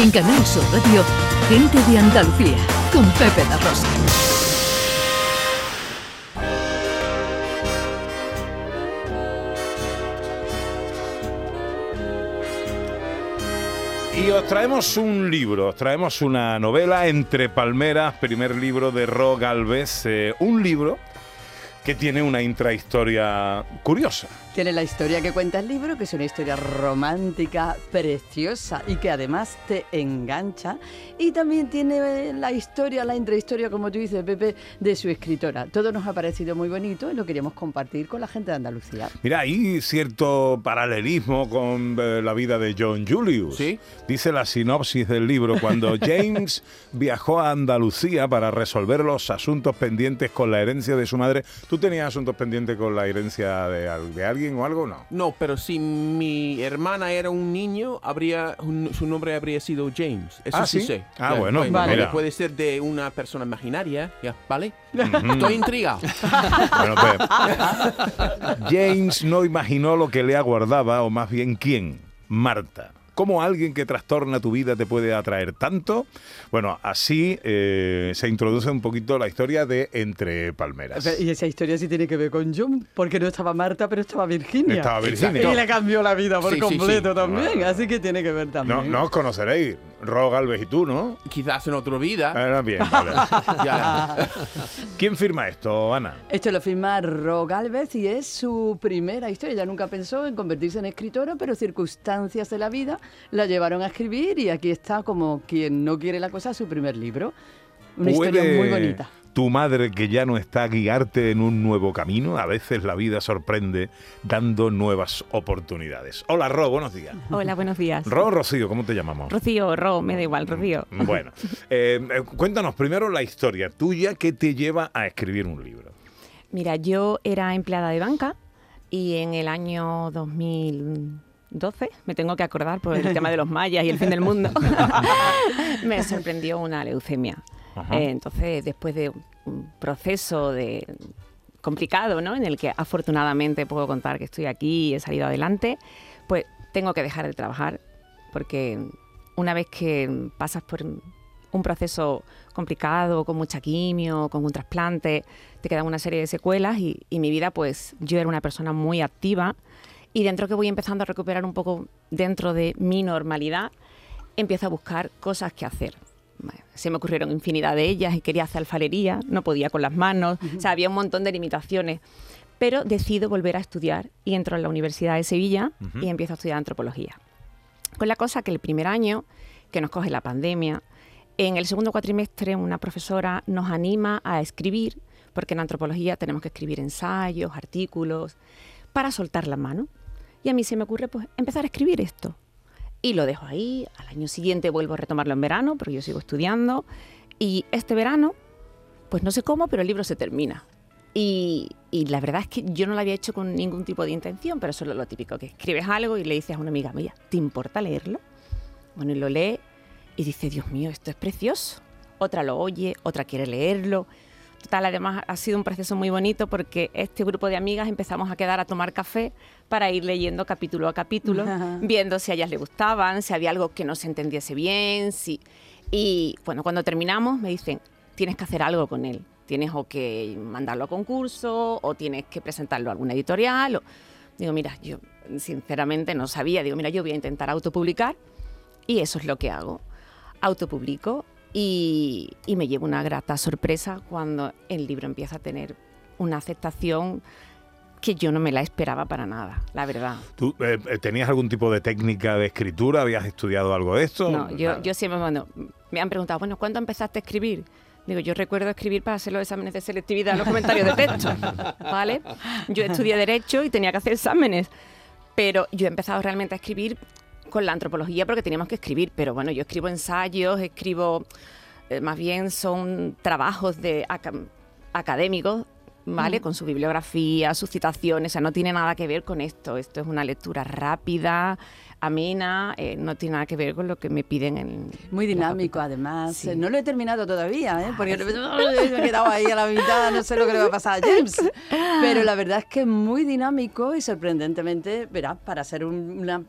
En Canal Sur Radio, Gente de Andalucía, con Pepe La Rosa. Y os traemos un libro, os traemos una novela Entre Palmeras, primer libro de Ro Galvez, eh, un libro que tiene una intrahistoria curiosa. Tiene la historia que cuenta el libro, que es una historia romántica, preciosa y que además te engancha. Y también tiene la historia, la intrahistoria, como tú dices, Pepe, de su escritora. Todo nos ha parecido muy bonito y lo queríamos compartir con la gente de Andalucía. Mira, hay cierto paralelismo con eh, la vida de John Julius. Sí. Dice la sinopsis del libro, cuando James viajó a Andalucía para resolver los asuntos pendientes con la herencia de su madre. ¿Tú tenías asuntos pendientes con la herencia de alguien o algo? No. No, pero si mi hermana era un niño, habría un- su nombre habría sido James. Eso Ah, sí, sé. Ah, bueno, Vale. mira. Puede ser de una persona imaginaria, ya, ¿vale? Estoy intrigado. Bueno, Pep. James no imaginó lo que le aguardaba, o más bien quién, Marta. ¿Cómo alguien que trastorna tu vida te puede atraer tanto? Bueno, así eh, se introduce un poquito la historia de Entre Palmeras. Y esa historia sí tiene que ver con John, porque no estaba Marta, pero estaba Virginia. Estaba Virginia. Y le cambió la vida por Sí, sí, sí. completo también, Bueno. así que tiene que ver también. No, no os conoceréis, Ro Galvez y tú, ¿no? Quizás en otra vida. Ah, bien, vale. Ya. ¿Quién firma esto, Ana? Esto lo firma Ro Galvez y es su primera historia. Ella nunca pensó en convertirse en escritora, pero circunstancias de la vida la llevaron a escribir y aquí está como quien no quiere la cosa, su primer libro. Una historia ¿Puede muy bonita. Tu madre que ya no está a guiarte en un nuevo camino. A veces la vida sorprende dando nuevas oportunidades. Hola, Ro, buenos días. Hola, buenos días. Ro Rocío, ¿cómo te llamamos? Rocío, Ro, me da igual, Rocío. Bueno, eh, eh, cuéntanos primero la historia tuya que te lleva a escribir un libro. Mira, yo era empleada de banca y en el año 2012, me tengo que acordar por el tema de los mayas y el fin del mundo, me sorprendió una leucemia. Eh, entonces, después de proceso de complicado, ¿no? En el que afortunadamente puedo contar que estoy aquí y he salido adelante, pues tengo que dejar de trabajar porque una vez que pasas por un proceso complicado, con mucha quimio, con un trasplante, te quedan una serie de secuelas y, y mi vida, pues yo era una persona muy activa y dentro que voy empezando a recuperar un poco dentro de mi normalidad, empiezo a buscar cosas que hacer. Se me ocurrieron infinidad de ellas y quería hacer alfarería, no podía con las manos, o sea, había un montón de limitaciones. Pero decido volver a estudiar y entro en la Universidad de Sevilla y empiezo a estudiar antropología. Con la cosa que el primer año, que nos coge la pandemia, en el segundo cuatrimestre una profesora nos anima a escribir, porque en antropología tenemos que escribir ensayos, artículos, para soltar la mano. Y a mí se me ocurre pues empezar a escribir esto. Y lo dejo ahí, al año siguiente vuelvo a retomarlo en verano, porque yo sigo estudiando. Y este verano, pues no sé cómo, pero el libro se termina. Y, y la verdad es que yo no lo había hecho con ningún tipo de intención, pero eso es lo típico, que escribes algo y le dices a una amiga, mira, ¿te importa leerlo? Bueno, y lo lee y dice, Dios mío, esto es precioso. Otra lo oye, otra quiere leerlo. Total, además ha sido un proceso muy bonito porque este grupo de amigas empezamos a quedar a tomar café para ir leyendo capítulo a capítulo, viendo si a ellas les gustaban, si había algo que no se entendiese bien, si... Y bueno, cuando terminamos me dicen, tienes que hacer algo con él. Tienes o que mandarlo a concurso o tienes que presentarlo a alguna editorial. O... Digo, mira, yo sinceramente no sabía. Digo, mira, yo voy a intentar autopublicar y eso es lo que hago. Autopublico y, y me llevo una grata sorpresa cuando el libro empieza a tener una aceptación que yo no me la esperaba para nada, la verdad. ¿Tú eh, eh, tenías algún tipo de técnica de escritura? ¿Habías estudiado algo de esto? No, yo, yo siempre, bueno, me han preguntado, bueno, ¿cuándo empezaste a escribir? Digo, yo recuerdo escribir para hacer los exámenes de selectividad, los comentarios de texto, ¿vale? Yo estudié Derecho y tenía que hacer exámenes, pero yo he empezado realmente a escribir con la antropología porque teníamos que escribir, pero bueno, yo escribo ensayos, escribo, eh, más bien son trabajos de aca- académicos ¿vale? Con su bibliografía, sus citaciones, o sea, no tiene nada que ver con esto. Esto es una lectura rápida, amena, eh, no tiene nada que ver con lo que me piden en... Muy dinámico, además. Sí. No lo he terminado todavía, ¿eh? porque me he quedado ahí a la mitad, no sé lo que le va a pasar a James. Pero la verdad es que es muy dinámico y sorprendentemente, verás, para ser un- una,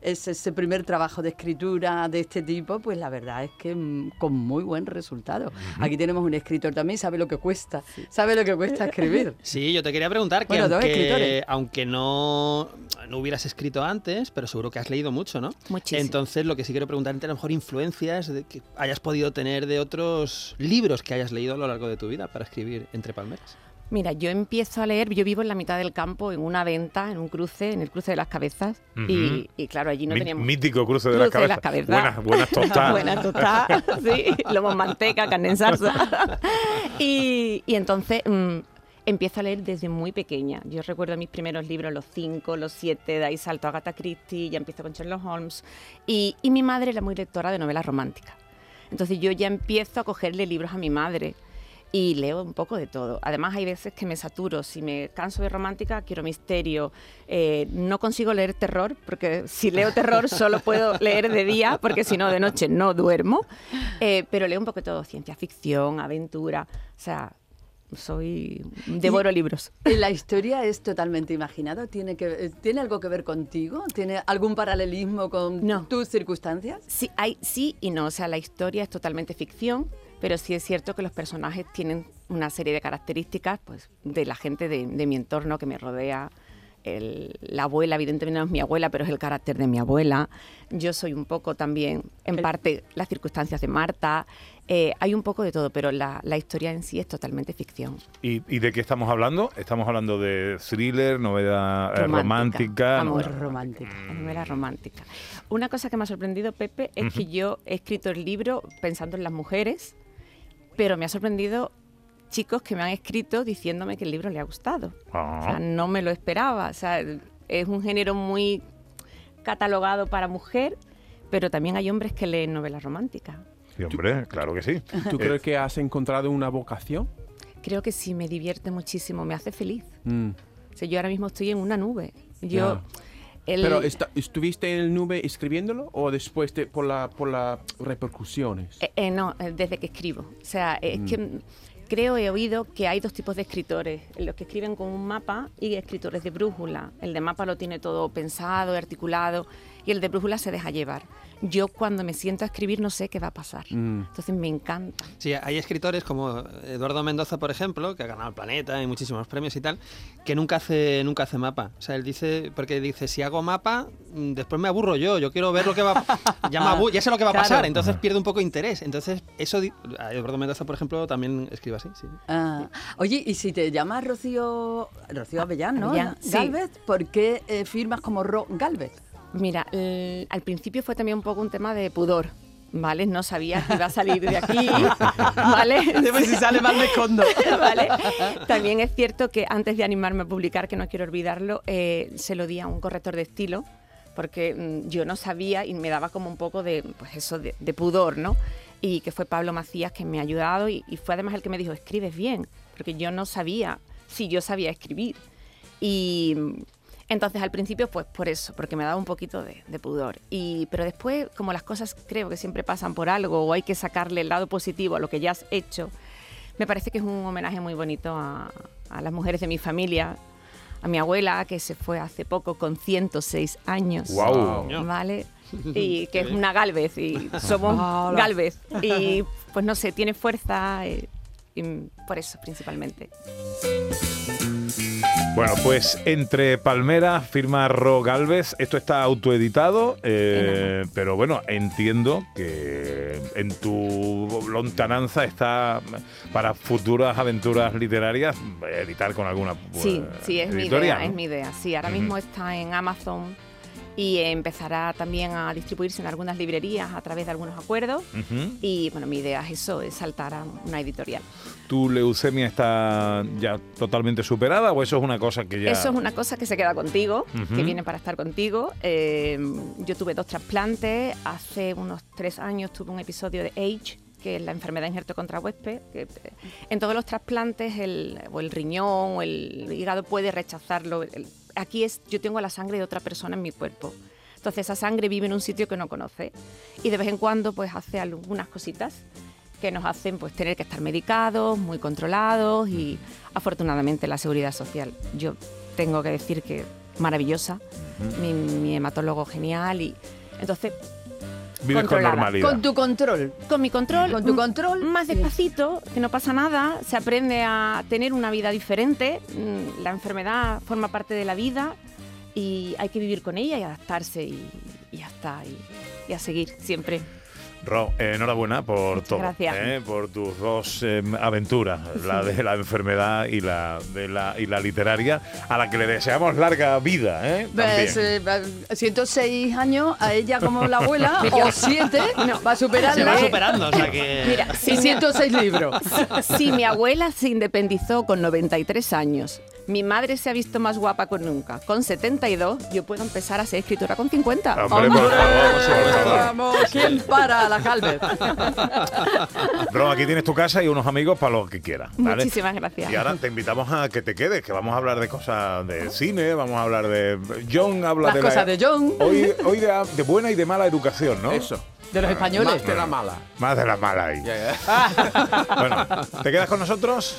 ese, ese primer trabajo de escritura de este tipo, pues la verdad es que mm, con muy buen resultado. Aquí tenemos un escritor también, sabe lo que cuesta, sabe lo que cuesta escribir. Sí, yo te quería preguntar que Bueno, dos aunque, escritores. aunque no, no hubieras escrito antes, pero seguro que has leído mucho, ¿no? Muchísimo. Entonces, lo que sí quiero preguntarte, a lo mejor influencias de que hayas podido tener de otros libros que hayas leído a lo largo de tu vida para escribir entre palmeras. Mira, yo empiezo a leer, yo vivo en la mitad del campo, en una venta, en un cruce, en el cruce de las cabezas, y, claro, allí no Mí- teníamos... Mítico cruce de Cruce de las las cabezas. cabezas. Buenas, buenas tostadas. Buena tostada, sí, lomo en manteca, carne en salsa. y, y entonces mm, empiezo a leer desde muy pequeña. Yo recuerdo mis primeros libros, los cinco, los siete, de ahí salto a Agatha Christie, ya empiezo con Sherlock Holmes. Y, y mi madre era muy lectora de novelas románticas. Entonces yo ya empiezo a cogerle libros a mi madre y leo un poco de todo. Además hay veces que me saturo, si me canso de romántica, quiero misterio. Eh, no consigo leer terror, porque si leo terror solo puedo leer de día, porque si no de noche no duermo. Eh, pero leo un poco de todo, ciencia ficción, aventura, o sea, soy... devoro libros. ¿Y ¿La historia es totalmente imaginada? ¿Tiene, que, ¿Tiene algo que ver contigo? ¿Tiene algún paralelismo con No. tus circunstancias? Sí, hay, sí y no. O sea, la historia es totalmente ficción, pero sí es cierto que los personajes tienen una serie de características pues, de la gente de, de mi entorno que me rodea. El- la abuela, evidentemente no es mi abuela, pero es el carácter de mi abuela. Yo soy un poco también, en El- parte, las circunstancias de Marta. Eh, hay un poco de todo, pero la, la historia en sí es totalmente ficción. ¿Y, y de qué estamos hablando? Estamos hablando de thriller, novela eh, romántica. Romántica. Amor. novela- Romántica. La novela romántica. Una cosa que me ha sorprendido, Pepe, es que yo he escrito el libro pensando en las mujeres, pero me ha sorprendido chicos que me han escrito diciéndome que el libro le ha gustado. Ah. O sea, no me lo esperaba. O sea, es un género muy catalogado para mujer, pero también hay hombres que leen novelas románticas. Sí, hombre, claro que sí. ¿Tú Eh, crees que has encontrado una vocación? Creo que sí, me divierte muchísimo, me hace feliz. Mm. O sea, yo ahora mismo estoy en una nube. Yo, Ya. el- Pero esta- ¿estuviste en el nube escribiéndolo o después de, por las por las repercusiones? Eh, eh, no, eh, desde que escribo. O sea, es Mm. que creo, he oído que hay dos tipos de escritores, los que escriben con un mapa y escritores de brújula. El de mapa lo tiene todo pensado, articulado, y el de brújula se deja llevar. Yo cuando me siento a escribir no sé qué va a pasar. Mm. Entonces me encanta. Sí, hay escritores como Eduardo Mendoza, por ejemplo, que ha ganado el planeta y muchísimos premios y tal, que nunca hace, nunca hace mapa. O sea, él dice, porque dice, si hago mapa, mm, después me aburro yo, yo quiero ver lo que va ya, me ya sé lo que va a Claro. pasar, entonces pierdo un poco de interés. Entonces, eso, Eduardo Mendoza, por ejemplo, también escribe así. Sí. Ah, oye, y si te llamas Rocío, Rocío Avellán, ¿no? Avellán, sí. Galvez, ¿por qué eh, firmas como Ro Galvez? Mira, el- al principio fue también un poco un tema de pudor. ¿Vale? No sabía que iba a salir de aquí, ¿vale? si sale mal me escondo. ¿vale? También es cierto que antes de animarme a publicar, que no quiero olvidarlo, eh, se lo di a un corrector de estilo, porque mm, yo no sabía y me daba como un poco de, pues eso, de, de pudor, ¿no? Y que fue Pablo Macías que me ha ayudado y, y fue además el que me dijo, escribes bien, porque yo no sabía si yo sabía escribir. Y entonces al principio, pues por eso, porque me daba un poquito de, de pudor. Y, pero después, como las cosas creo que siempre pasan por algo o hay que sacarle el lado positivo a lo que ya has hecho, me parece que es un homenaje muy bonito a, a las mujeres de mi familia, a mi abuela que se fue hace poco con 106 años. Guau. ¿Vale? Y que es una Galvez y somos Galvez. Y pues no sé, tiene fuerza eh, y por eso principalmente. Bueno, pues entre Palmeras, firma Ro Galvez, esto está autoeditado, eh, pero bueno, entiendo que en tu lontananza está para futuras aventuras literarias editar con alguna Sí, eh, sí, es mi idea, ¿no? es mi idea. Sí, ahora mismo está en Amazon y empezará también a distribuirse en algunas librerías a través de algunos acuerdos. Y bueno, mi idea es eso, es saltar a una editorial. ¿Tu leucemia está ya totalmente superada o eso es una cosa que ya... Eso es una cosa que se queda contigo, que viene para estar contigo. Eh, yo tuve dos trasplantes, hace unos tres años tuve un episodio de Age, que es la enfermedad injerto contra huésped. que, eh, en todos los trasplantes, el, o el riñón o el hígado puede rechazarlo. El- aquí es, yo tengo la sangre de otra persona en mi cuerpo. Entonces esa sangre vive en un sitio que no conoce y de vez en cuando pues hace algunas cositas que nos hacen pues tener que estar medicados, muy controlados y afortunadamente la seguridad social. Yo tengo que decir que maravillosa, mi, mi hematólogo genial y entonces Vives con normalidad. Con tu control. con mi control, Con tu m- control. más despacito, que no pasa nada, se aprende a tener una vida diferente, mm, la enfermedad forma parte de la vida y hay que vivir con ella y adaptarse y, y ya está, y, y a seguir siempre. Ro, eh, enhorabuena por Muchas todo, gracias. eh, por tus dos eh, aventuras, la de la enfermedad y la de la y la literaria, a la que le deseamos larga vida, ¿eh? Pues, También. eh, 106 años, a ella como la abuela, o 7, va a Se superarla. va superando, o sea que... Mira, Y si mi, 106 libros. si mi abuela se independizó con 93 años, mi madre se ha visto más guapa con nunca, con 72, yo puedo empezar a ser escritora con 50. Hombre, por ¡Hombre! favor, por favor. Vamos, ¿quién para la Calvet? Ro, aquí tienes tu casa y unos amigos para lo que quieras. ¿vale? Muchísimas gracias. Y ahora te invitamos a que te quedes, que vamos a hablar de cosas de cine, vamos a hablar de... John habla Las de la- cosas de John, Hoy, hoy de, de buena y de mala educación, ¿no? Eso. de los españoles. Más de la mala. Más de la mala ahí. Bueno, ¿te quedas con nosotros?